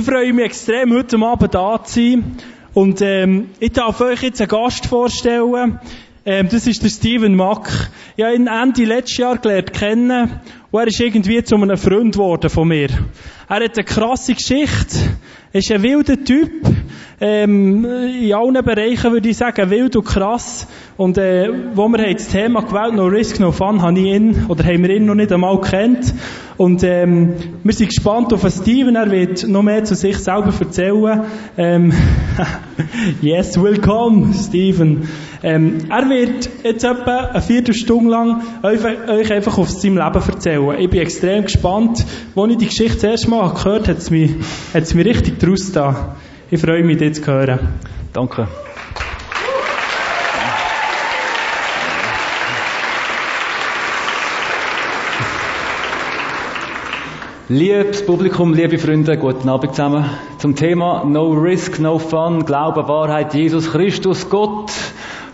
Ich freue mich extrem, heute Abend da zu sein. Und ähm, ich darf euch jetzt einen Gast vorstellen. Ähm, das ist der Steven Mack. Ich habe ihn Ende letztes Jahr gelernt kennen. Und er ist irgendwie zu einem Freund geworden von mir. Er hat eine krasse Geschichte. Er ist ein wilder Typ. Ähm, in allen Bereichen würde ich sagen, wild und krass. Und äh, wo wir das Thema gewählt, No Risk, No Fun, habe ich ihn, oder haben wir ihn noch nicht einmal kennt. Und ähm, wir sind gespannt auf Steven, er wird noch mehr zu sich selber erzählen. Ähm, yes, willkommen, Steven. Ähm, er wird jetzt etwa eine Viertelstunde lang euch, einfach auf seinem Leben erzählen. Ich bin extrem gespannt. Als ich die Geschichte das erste Mal gehört habe, hat es mich, mich richtig draus da. Ich freue mich, dich zu hören. Danke. Liebes Publikum, liebe Freunde, guten Abend zusammen. Zum Thema No Risk, No Fun, Glaube, Wahrheit, Jesus Christus, Gott,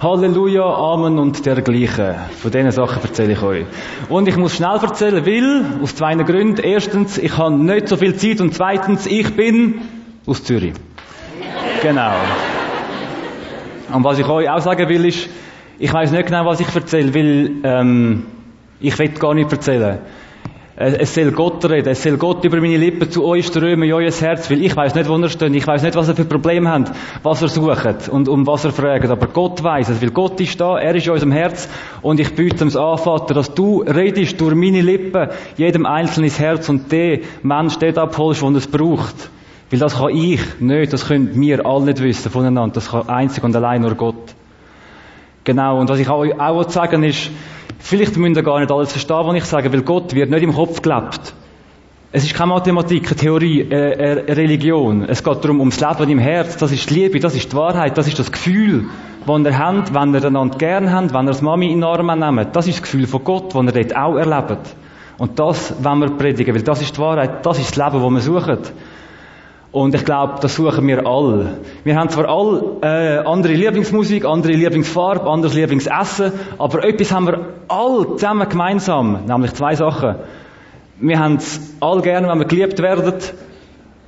Halleluja, Amen und dergleichen. Von diesen Sachen erzähle ich euch. Und ich muss schnell erzählen, weil, aus zwei Gründen. Erstens, ich habe nicht so viel Zeit und zweitens, ich bin aus Zürich. Genau. Und was ich euch auch sagen will, ist, ich weiß nicht genau, was ich erzähle, weil ähm, ich will gar nicht erzählen. Es soll Gott reden, es soll Gott über meine Lippen zu euch strömen, in euer Herz, weil ich weiß nicht, wo ihr steht, ich weiß nicht, was ihr für Probleme habt, was ihr sucht und um was ihr fragt, aber Gott weiß es, weil Gott ist da, er ist in unserem Herz und ich biete es an, Vater, dass du redest durch meine Lippen, jedem einzelnen Herz und den Mensch dort abholst, der es braucht. Weil das kann ich nicht, das können wir alle nicht wissen voneinander, das kann einzig und allein nur Gott. Genau, und was ich auch, auch sagen ist, Vielleicht müsst ihr gar nicht alles verstehen, was ich sage, weil Gott wird nicht im Kopf gelebt. Es ist keine Mathematik, eine Theorie, äh, eine Religion. Es geht darum, ums Leben im Herz. Das ist die Liebe, das ist die Wahrheit, das ist das Gefühl, das ihr habt, wenn ihr einander gern habt, wenn ihr das Mami in den Arm nehmt. Das ist das Gefühl von Gott, das ihr dort auch erlebt. Und das wollen wir predigen, weil das ist die Wahrheit, das ist das Leben, das wir suchen. Und ich glaube, das suchen wir alle. Wir haben zwar alle äh, andere Lieblingsmusik, andere Lieblingsfarbe, anderes Lieblingsessen, aber etwas haben wir alle zusammen gemeinsam, nämlich zwei Sachen. Wir haben es alle gerne, wenn wir geliebt werden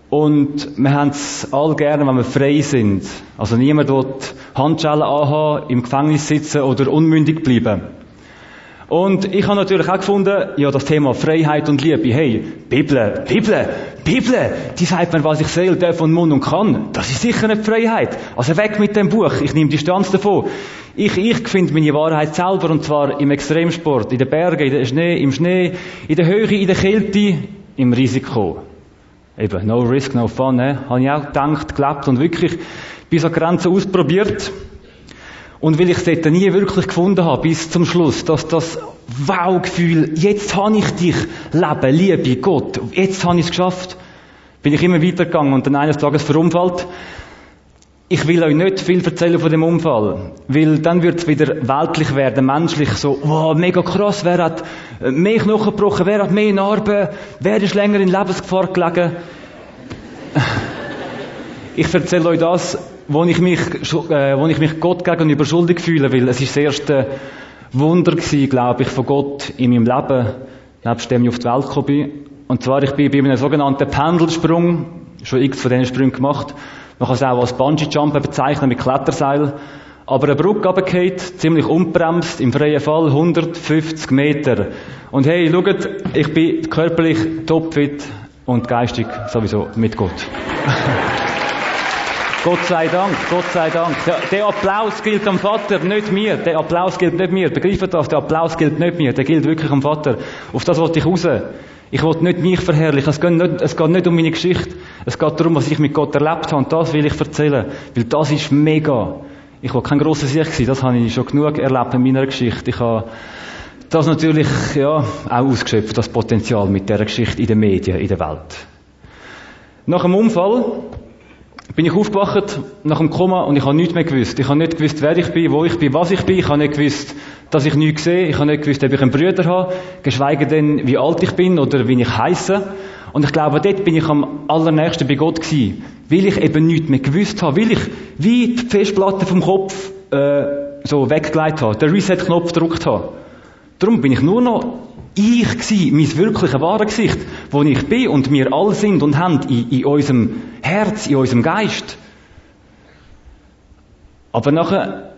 und wir haben es alle gerne, wenn wir frei sind. Also niemand will Handschellen anhaben, im Gefängnis sitzen oder unmündig bleiben. Und ich habe natürlich auch gefunden, ja, das Thema Freiheit und Liebe, hey, Bibel, Bibel, Bibel, die sagt mir, was ich sehe, darf und Mund und kann. Das ist sicher nicht Freiheit. Also weg mit dem Buch, ich nehme Distanz davon. Ich, ich finde meine Wahrheit selber, und zwar im Extremsport, in den Bergen, in den Schnee, im Schnee, in der Höhe, in der Kälte, im Risiko. Eben, no risk, no fun, ne? Habe ich auch gedacht, gelebt und wirklich bis an Grenzen ausprobiert. Und weil ich es dort nie wirklich gefunden habe, bis zum Schluss, dass das Wow-Gefühl, jetzt habe ich dich, Leben, Liebe, Gott, jetzt habe ich es geschafft, bin ich immer weitergegangen und dann eines Tages verunfallt. Ich will euch nicht viel erzählen von dem Unfall, weil dann wird es wieder weltlich werden, menschlich, so, wow, mega krass, wer hat mehr Knochen gebrochen, wer hat mehr Narben, wer ist länger in Lebensgefahr gelegen. Ich erzähle euch das wo ich mich, äh, wo ich mich Gott gegenüber schuldig fühle, weil es ist das erste Wunder gewesen, glaube ich, von Gott in meinem Leben, nebst dem ich auf die Welt gekommen bin. Und zwar, ich bin bei einem sogenannten Pendelsprung, schon x von diesen Sprüngen gemacht. Man kann es auch als Bungee-Jumpen bezeichnen mit Kletterseil. Aber eine Brücke runtergefallen, ziemlich unbremst, im freien Fall 150 Meter. Und hey, schaut, ich bin körperlich topfit und geistig sowieso mit Gott. Gott sei Dank, Gott sei Dank. Der, Applaus gilt am Vater, nicht mir. Der Applaus gilt nicht mir. Begreift das? Der Applaus gilt nicht mir. Der gilt wirklich am Vater. Auf das wollte ich raus. Ich wollte nicht mich verherrlichen. Es geht nicht, es geht nicht um meine Geschichte. Es geht darum, was ich mit Gott erlebt habe. Und das will ich erzählen. Weil das ist mega. Ich war kein grosser Sieg gewesen. Das habe ich schon genug erlebt in meiner Geschichte. Ich habe das natürlich, ja, auch ausgeschöpft, das Potenzial mit dieser Geschichte in den Medien, in der Welt. Nach dem Unfall bin ich aufgewacht nach dem Koma und ich habe nichts mehr gewusst. Ich habe nicht gewusst, wer ich bin, wo ich bin, was ich bin. Ich habe nicht gewusst, dass ich nichts sehe. Ich habe nicht gewusst, ob ich einen Bruder habe, geschweige denn, wie alt ich bin oder wie ich heiße. Und ich glaube, dort bin ich am allernächsten bei Gott gewesen, weil ich eben nichts mehr gewusst habe, weil ich wie die Festplatte vom Kopf äh, so weggelegt habe, den Reset-Knopf gedrückt habe. Darum bin ich nur noch ich gsi, mein wirkliches wahre Gesicht, wo ich bin und wir alle sind und haben in, in unserem Herz, in unserem Geist. Aber nachher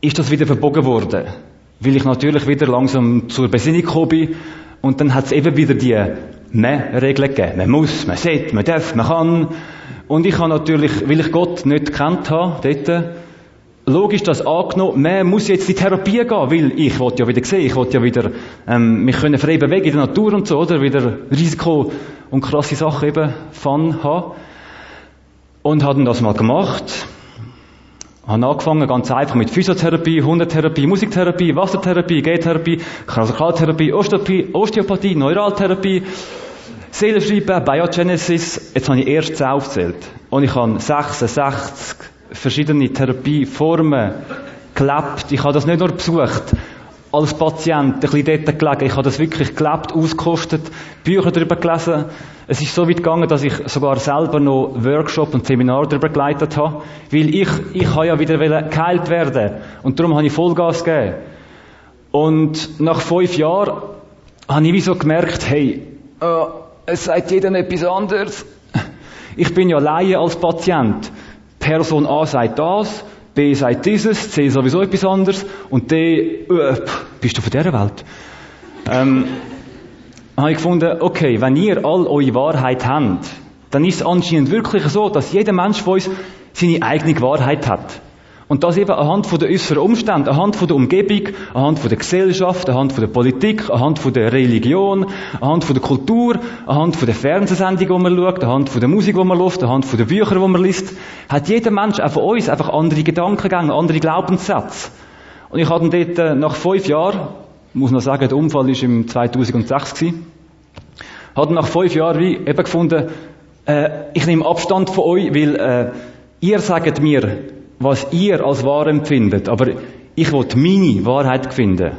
ist das wieder verbogen worden, weil ich natürlich wieder langsam zur Besinnung gekommen bin und dann hat es eben wieder die Man-Regeln gegeben. Man muss, man sollte, man darf, man kann. Und ich habe natürlich, weil ich Gott nicht gekannt habe, dort, logisch das angenommen, man muss jetzt in die Therapie gehen, weil ich wollte ja wieder sehen, ich wollte ja wieder ähm, mich können frei bewegen in der Natur und so, oder? Wieder Risiko und krasse Sachen eben Fun haben. Und haben das mal gemacht. Haben angefangen ganz einfach mit Physiotherapie, Hundetherapie, Musiktherapie, Wassertherapie, Gentherapie, Krasalkaltherapie, Osteopathie, Osteopathie, Neuraltherapie, Seelenschreiben, Biogenesis. Jetzt habe ich erst 10 aufgezählt. Und ich habe 66 verschiedene Therapieformen gelebt. Ich habe das nicht nur besucht, als Patient, ein bisschen dort gelegen. Ich habe das wirklich gelebt, ausgekostet, Bücher darüber gelesen. Es ist so weit gegangen, dass ich sogar selber noch Workshop und Seminar darüber geleitet habe. Weil ich, ich habe ja wieder geheilt werden. Und darum habe ich Vollgas gegeben. Und nach fünf Jahren habe ich wie so gemerkt, hey, äh, es sagt jeder etwas anderes. Ich bin ja Laie als Patient. Person A sagt das, B sagt dieses, C sowieso etwas anderes und D, äh, bist du von dieser Welt? Ähm, habe ich gefunden, okay, wenn ihr all eure Wahrheit habt, dann ist es anscheinend wirklich so, dass jeder Mensch von uns seine eigene Wahrheit hat. Und das eben anhand von den äußeren Umständen, anhand von der Umgebung, anhand von der Gesellschaft, anhand von der Politik, anhand von der Religion, anhand von der Kultur, anhand von der Fernsehsendung, die man schaut, anhand von der Musik, die man läuft, anhand von den Büchern, die man liest, hat jeder Mensch auch von uns einfach andere Gedankengänge, andere Glaubenssätze. Und ich hatte dort äh, nach fünf Jahren, muss man sagen, der Unfall war im 2006 gewesen, hatte nach fünf Jahren wie eben gefunden, äh, ich nehme Abstand von euch, weil äh, ihr sagt mir, was ihr als wahr empfindet. Aber ich wollte meine Wahrheit finden.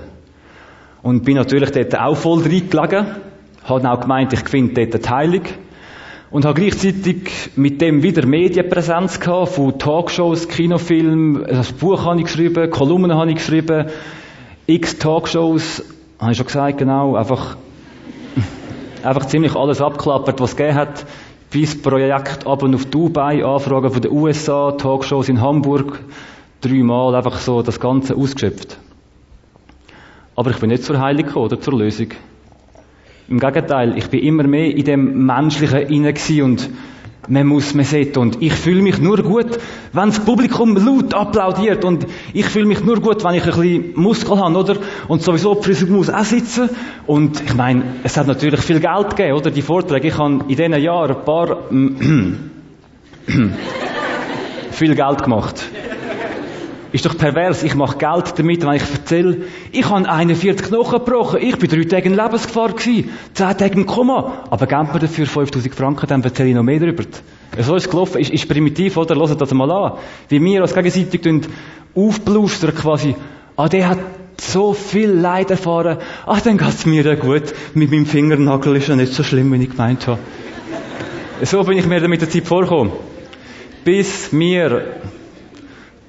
Und bin natürlich dort auch voll reingelegen. Habe auch gemeint, ich finde dort die Heilung. Und habe gleichzeitig mit dem wieder Medienpräsenz gehabt, von Talkshows, Kinofilmen, das Buch habe ich geschrieben, Kolumnen habe ich geschrieben, x Talkshows, habe ich schon gesagt, genau, einfach, einfach ziemlich alles abklappert, was es gegeben hat bis Projekt ab und auf Dubai, Anfragen von den USA, Talkshows in Hamburg, dreimal einfach so das Ganze ausgeschöpft. Aber ich bin nicht zur Heilung gekommen oder zur Lösung. Im Gegenteil, ich bin immer mehr in dem Menschlichen inne und man muss, man sieht. Und ich fühle mich nur gut, wenn das Publikum laut applaudiert. Und ich fühle mich nur gut, wenn ich ein bisschen Muskel habe, oder? Und sowieso, die Frisur muss auch sitzen. Und ich meine, es hat natürlich viel Geld gegeben, oder? Die Vorträge. Ich habe in diesen Jahren ein paar, viel Geld gemacht. Ist doch pervers. Ich mache Geld damit, wenn ich erzähle, ich habe 41 Knochen gebrochen, ich bin drei Tage in Lebensgefahr gewesen, zehn Tage im Koma. Aber gebt mir dafür 5000 Franken, dann erzähle ich noch mehr darüber. So ist es gelaufen. Ist, ist primitiv, oder? Hört das mal an. Wie wir uns gegenseitig aufblustern quasi. Ah, der hat so viel Leid erfahren. Ah, dann geht's mir ja gut. Mit meinem Fingernagel ist ja nicht so schlimm, wie ich gemeint habe. So bin ich mir mit der Zeit vorgekommen. Bis mir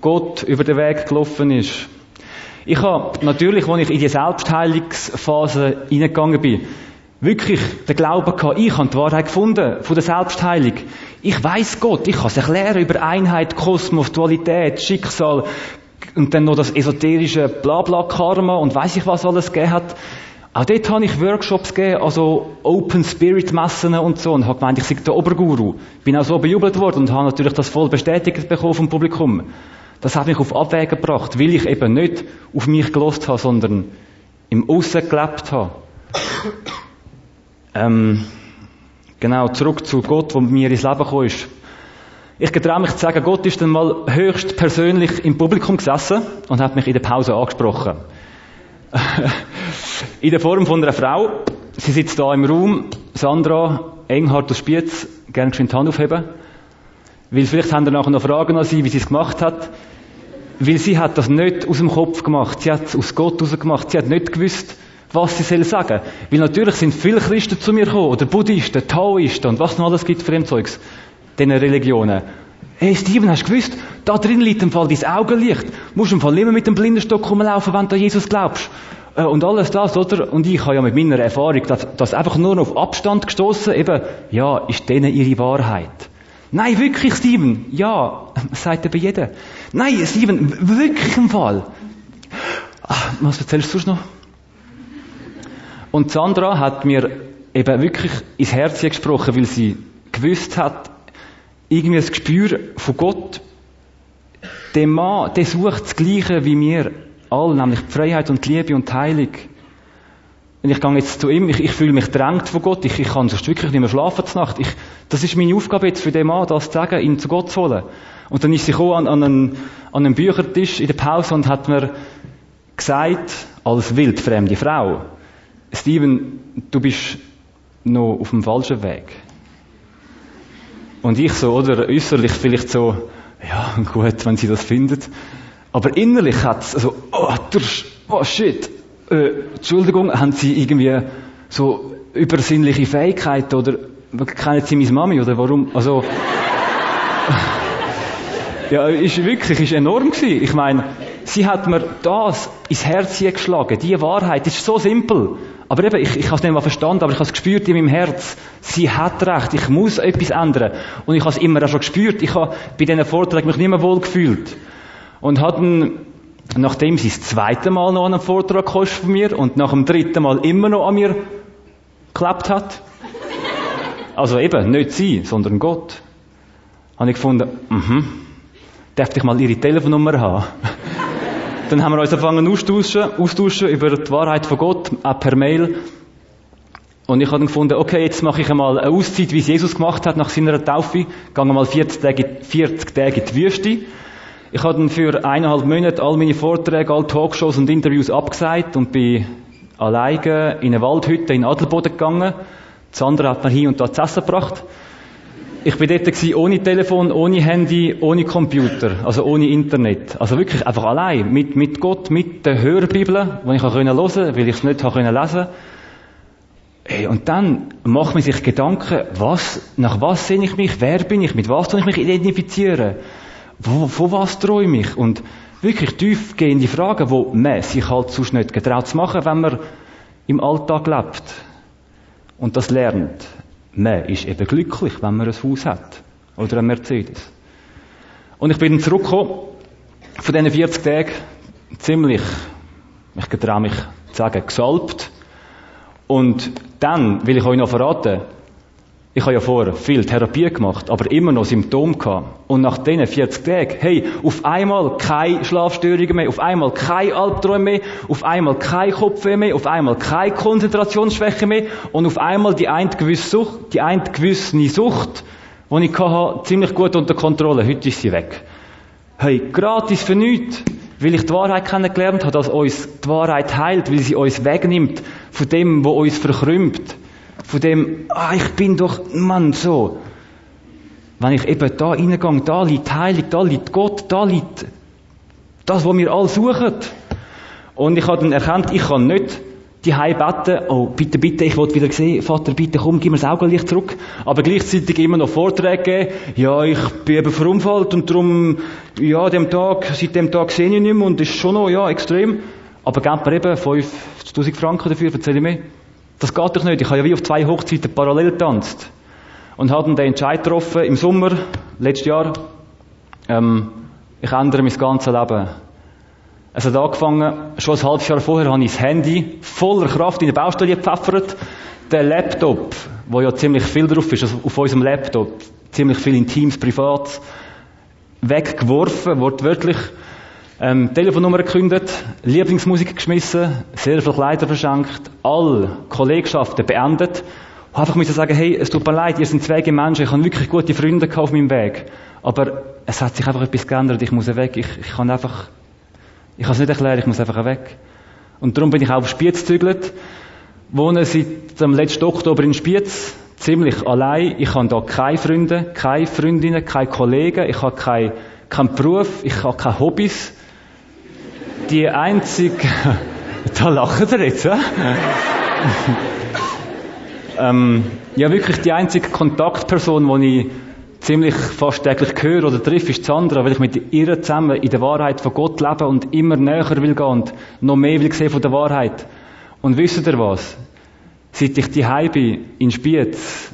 Gott über den Weg gelaufen ist. Ich habe natürlich, als ich in die Selbstheilungsphase hineingegangen bin, wirklich den Glauben gehabt, ich habe die Wahrheit gefunden von der Selbstheilung. Ich weiß Gott, ich kann es erklären über Einheit, Kosmos, Dualität, Schicksal und dann noch das esoterische Blabla-Karma und weiß ich was alles gegeben hat. Auch dort habe ich Workshops gegeben, also Open Spirit Messen und so, und habe gemeint, ich sei der Oberguru. Bin auch so bejubelt worden und habe natürlich das voll bestätigt bekommen vom Publikum. Das hat mich auf Abwägen gebracht, weil ich eben nicht auf mich gelost habe, sondern im Aussen gelebt habe. ähm, genau, zurück zu Gott, der mir ins Leben gekommen ist. Ich getraue mich zu sagen, Gott ist dann mal höchst persönlich im Publikum gesessen und hat mich in der Pause angesprochen. in der Form von einer Frau. Sie sitzt da im Raum. Sandra, Enghard aus Spiez, gerne geschwind die Hand aufheben. Weil vielleicht haben wir nachher noch Fragen an sie, wie sie es gemacht hat. Weil sie hat das nicht aus dem Kopf gemacht. Sie hat es aus Gott raus gemacht. Sie hat nicht gewusst, was sie soll sagen. Weil natürlich sind viele Christen zu mir gekommen, oder Buddhisten, Taoisten und was noch alles gibt für dem Zeugs. Diesen Religionen. Hey Steven, hast du gewusst, da drin liegt im Fall dein Augenlicht. Du musst im Fall immer mit dem Blindenstock rumlaufen, wenn du an Jesus glaubst. Äh, und alles das, oder? Und ich habe ja mit meiner Erfahrung das, das einfach nur auf Abstand gestoßen, eben, ja, ist denen ihre Wahrheit. Nein, wirklich, Steven. Ja, sagt eben jeder. Nein, Steven, wirklich im Fall. Ach, was erzählst du sonst noch? Und Sandra hat mir eben wirklich ins Herz gesprochen, weil sie gewusst hat, irgendwie ein Gespür von Gott, der Mann, der sucht das Gleiche wie wir alle, nämlich die Freiheit und die Liebe und die Heilung. Und ich gehe jetzt zu ihm, ich, ich fühle mich drängt von Gott, ich, ich kann sonst wirklich nicht mehr schlafen zur Nacht. Ich, das ist meine Aufgabe jetzt für den Mann, das zu sagen, ihn zu Gott zu holen. Und dann ist sie an, an, einen, an einen Büchertisch in der Pause und hat mir gesagt, als wildfremde Frau, Steven, du bist noch auf dem falschen Weg. Und ich so, oder äußerlich vielleicht so, ja, gut, wenn sie das findet. Aber innerlich hat's, also, oh, oh shit, äh, Entschuldigung, haben sie irgendwie so übersinnliche Fähigkeiten oder kennen sie meine Mami oder warum, also, ja, ist wirklich, ist enorm gewesen. Ich meine, sie hat mir das ins Herz geschlagen. Die Wahrheit ist so simpel. Aber eben, ich, ich habe es nicht mal verstanden, aber ich habe es gespürt in meinem Herz. Sie hat recht, ich muss etwas ändern. Und ich habe es immer auch schon gespürt. Ich habe bei diesen Vorträgen mich nicht mehr wohl gefühlt. Und hatten, nachdem sie das zweite Mal noch an einem Vortrag von mir und nach dem dritten Mal immer noch an mir geklappt hat, also eben, nicht sie, sondern Gott, habe ich gefunden, mhm, darf ich mal ihre Telefonnummer haben? Dann haben wir uns angefangen austauschen, austauschen über die Wahrheit von Gott, auch per Mail. Und ich habe dann gefunden, okay, jetzt mache ich einmal eine Auszeit, wie es Jesus gemacht hat nach seiner Taufe. Gehe mal 40 Tage, 40 Tage in die Wüste. Ich habe für eineinhalb Monate all meine Vorträge, alle Talkshows und Interviews abgesagt und bin alleine in eine Waldhütte in Adelboden gegangen. Sandra hat mir hier und da zu essen gebracht. Ich bin dort ohne Telefon, ohne Handy, ohne Computer, also ohne Internet. Also wirklich einfach allein, mit, mit Gott, mit der Hörbibel, die ich hören konnte, weil ich es nicht lesen konnte. Hey, und dann macht man sich Gedanken, was, nach was sehe ich mich, wer bin ich, mit was soll ich mich identifizieren, wo, von was träume ich und wirklich tiefgehende Fragen, wo man sich halt sonst nicht getraut zu machen, wenn man im Alltag lebt und das lernt. Man ist eben glücklich, wenn man ein Haus hat. Oder ein Mercedes. Und ich bin zurückgekommen, von diesen 40 Tagen, ziemlich, ich getraue mich zu sagen, gesalbt. Und dann will ich euch noch verraten, ich habe ja vorher viel Therapie gemacht, aber immer noch Symptome gehabt. Und nach diesen 40 Tagen, hey, auf einmal keine Schlafstörungen mehr, auf einmal keine Albträume mehr, auf einmal kein Kopfweh mehr, auf einmal keine Konzentrationsschwäche mehr und auf einmal die eine gewisse Sucht, die eine gewisse Sucht, die ich hatte, ziemlich gut unter Kontrolle. Heute ist sie weg. Hey, gratis für nichts. Weil ich die Wahrheit kennengelernt habe, dass uns die Wahrheit heilt, weil sie uns wegnimmt von dem, wo uns verkrümmt von dem, ah, ich bin doch, Mann, so. Wenn ich eben da reingehe, da liegt Heilung, da liegt Gott, da liegt das, was wir alle suchen. Und ich habe dann erkannt, ich kann nicht die beten, oh, bitte, bitte, ich wollte wieder sehen, Vater, bitte, komm, gib mir das Augenlicht zurück. Aber gleichzeitig immer noch Vorträge ja, ich bin eben verunfallt und darum, ja, dem Tag, seit dem Tag sehe ich nicht mehr und ist schon noch, ja, extrem. Aber gebt mir eben 5000 Franken dafür, erzähle ich mir. Das geht doch nicht. Ich habe ja wie auf zwei Hochzeiten parallel getanzt. Und habe dann den Entscheid getroffen, im Sommer, letztes Jahr, ähm, ich ändere mein ganzes Leben. Es hat angefangen, schon ein halbes Jahr vorher habe ich das Handy voller Kraft in die Baustelle gepfeffert. Der Laptop, wo ja ziemlich viel drauf ist, also auf unserem Laptop, ziemlich viel Intimes, Privats, weggeworfen, wortwörtlich. Ähm, Telefonnummer gekündigt, Lieblingsmusik geschmissen, sehr viel Kleider verschenkt, alle Kollegschaften beendet. Ich einfach müssen sagen, hey, es tut mir leid, ihr seid zwei Menschen, ich habe wirklich gute Freunde auf meinem Weg. Aber es hat sich einfach etwas geändert, ich muss weg, ich, ich kann einfach, ich kann es nicht erklären, ich muss einfach weg. Und darum bin ich auch auf Spiez gezügelt, wohne seit dem letzten Oktober in Spiez, ziemlich allein. Ich habe da keine Freunde, keine Freundinnen, keine Kollegen, ich habe keinen kein Beruf, ich habe keine Hobbys die einzige, da lachen sie jetzt, ja? ähm, ja, wirklich die einzige Kontaktperson, die ich ziemlich fast täglich höre oder treffe, ist Sandra, weil ich mit ihr zusammen in der Wahrheit von Gott lebe und immer näher will gehen und noch mehr will sehen von der Wahrheit. Und wisst ihr was? Seit ich die bin, in Spiez,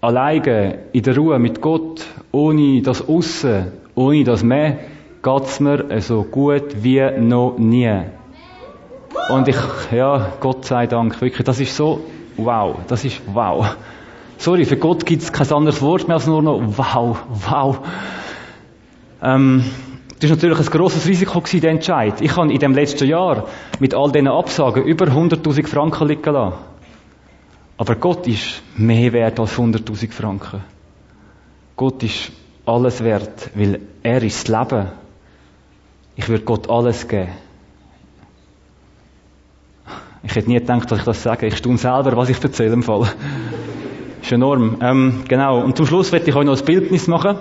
alleine, in der Ruhe mit Gott, ohne das Aussen, ohne das Mehr, geht's mir so gut wie noch nie. Und ich, ja, Gott sei Dank, wirklich, das ist so wow, das ist wow. Sorry, für Gott gibt es kein anderes Wort mehr als nur noch wow, wow. Ähm, das war natürlich ein grosses Risiko, der Entscheid. Ich habe in dem letzten Jahr mit all diesen Absagen über 100.000 Franken liegen lassen. Aber Gott ist mehr wert als 100.000 Franken. Gott ist alles wert, weil er ist das Leben. Ich würde Gott alles geben. Ich hätte nie gedacht, dass ich das sage. Ich staune selber, was ich erzähle im Fall. ist enorm. Ähm, genau. Und zum Schluss werde ich euch noch ein Bildnis machen.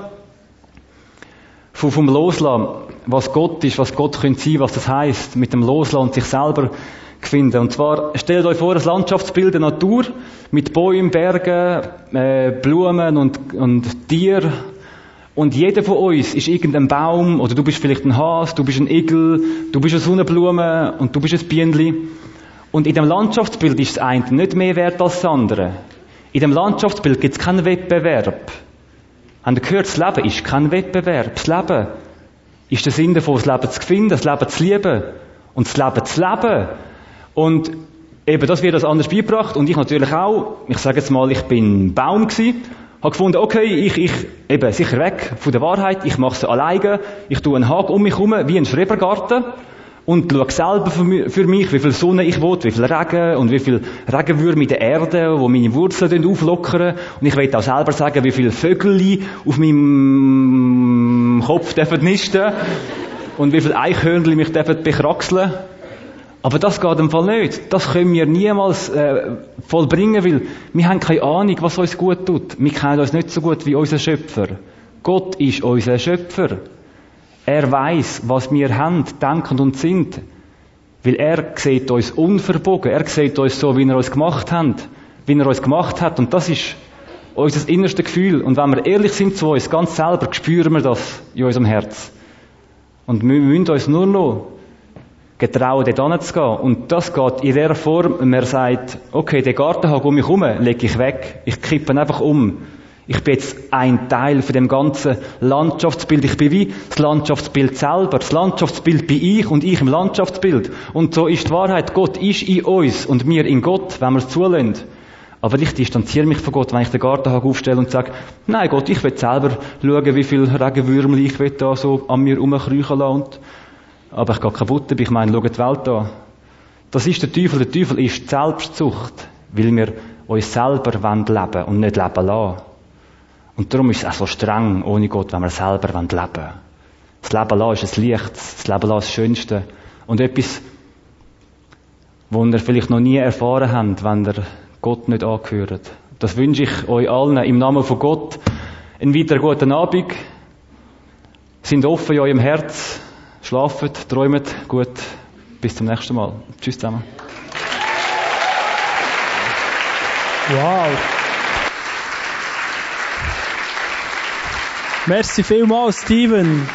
Vom, vom Loslassen. Was Gott ist, was Gott könnte sein, was das heißt, mit dem Loslassen und sich selber finden. Und zwar, stellt euch vor, ein Landschaftsbild der Natur, mit Bäumen, Bergen, äh, Blumen und, und Tier. Und jeder von uns ist irgendein Baum, oder du bist vielleicht ein Has, du bist ein Igel, du bist eine Sonnenblume und du bist ein Bienenli. Und in dem Landschaftsbild ist das eine nicht mehr wert als das andere. In dem Landschaftsbild gibt es keinen Wettbewerb. Habt ihr gehört, das Leben ist kein Wettbewerb. Das Leben ist der Sinn davon, das Leben zu finden, das Leben zu lieben und das Leben zu leben. Und eben, das wird das anders beigebracht und ich natürlich auch. Ich sage jetzt mal, ich bin Baum gewesen, habe gefunden, okay, ich, ich, eben, sicher weg von der Wahrheit, ich mache es alleine, ich tue einen Haken um mich herum, wie ein Schrebergarten und schaue selber für mich, wie viel Sonne ich will, wie viel Regen und wie viel Regenwürmer in der Erde, wo meine Wurzeln auflockern. Und ich will auch selber sagen, wie viele Vögel auf meinem Kopf dürfen nisten und wie viele Eichhörnchen mich dürfen bekraxeln. Aber das geht im Fall nicht. Das können wir niemals äh, vollbringen, weil wir haben keine Ahnung, was uns gut tut. Wir kennen uns nicht so gut wie unser Schöpfer. Gott ist unser Schöpfer. Er weiß, was wir haben, denken und sind. Weil er sieht uns unverbogen. Er sieht uns so, wie er uns gemacht hat. Wie er uns gemacht hat. Und das ist unser innerstes Gefühl. Und wenn wir ehrlich sind zu uns, ganz selber, spüren wir das in unserem Herz. Und wir müssen uns nur noch getrauen, dort hinzugehen. Und das geht in der Form, wenn man sagt, okay, den Garten um mich herum, lege ich weg. Ich kippe einfach um. Ich bin jetzt ein Teil von dem ganzen Landschaftsbild. Ich bin wie das Landschaftsbild selber. Das Landschaftsbild bin ich und ich im Landschaftsbild. Und so ist die Wahrheit. Gott ist in uns und wir in Gott, wenn wir es zulassen. Aber ich distanziere mich von Gott, wenn ich den Gartenhag aufstelle und sage, nein Gott, ich will selber schauen, wie viel Regenwürmer ich will da so an mir rumkriechen lassen. Aber ich gehe kaputt, ich meine, schau die Welt an. Das ist der Teufel. Der Teufel ist die Selbstsucht, weil wir uns selber leben wollen und nicht leben lassen. Und darum ist es auch so streng ohne Gott, wenn wir selber leben wollen. Das Leben lassen ist ein Licht, das Leben lassen ist das Schönste. Und etwas, was ihr vielleicht noch nie erfahren habt, wenn ihr Gott nicht angehört. Das wünsche ich euch allen im Namen von Gott. Einen weiteren guten Abend. Sind offen in eurem Herz. Schlaft, träumt gut. Bis zum nächsten Mal. Tschüss zusammen. Wow. Merci vielmals, Steven.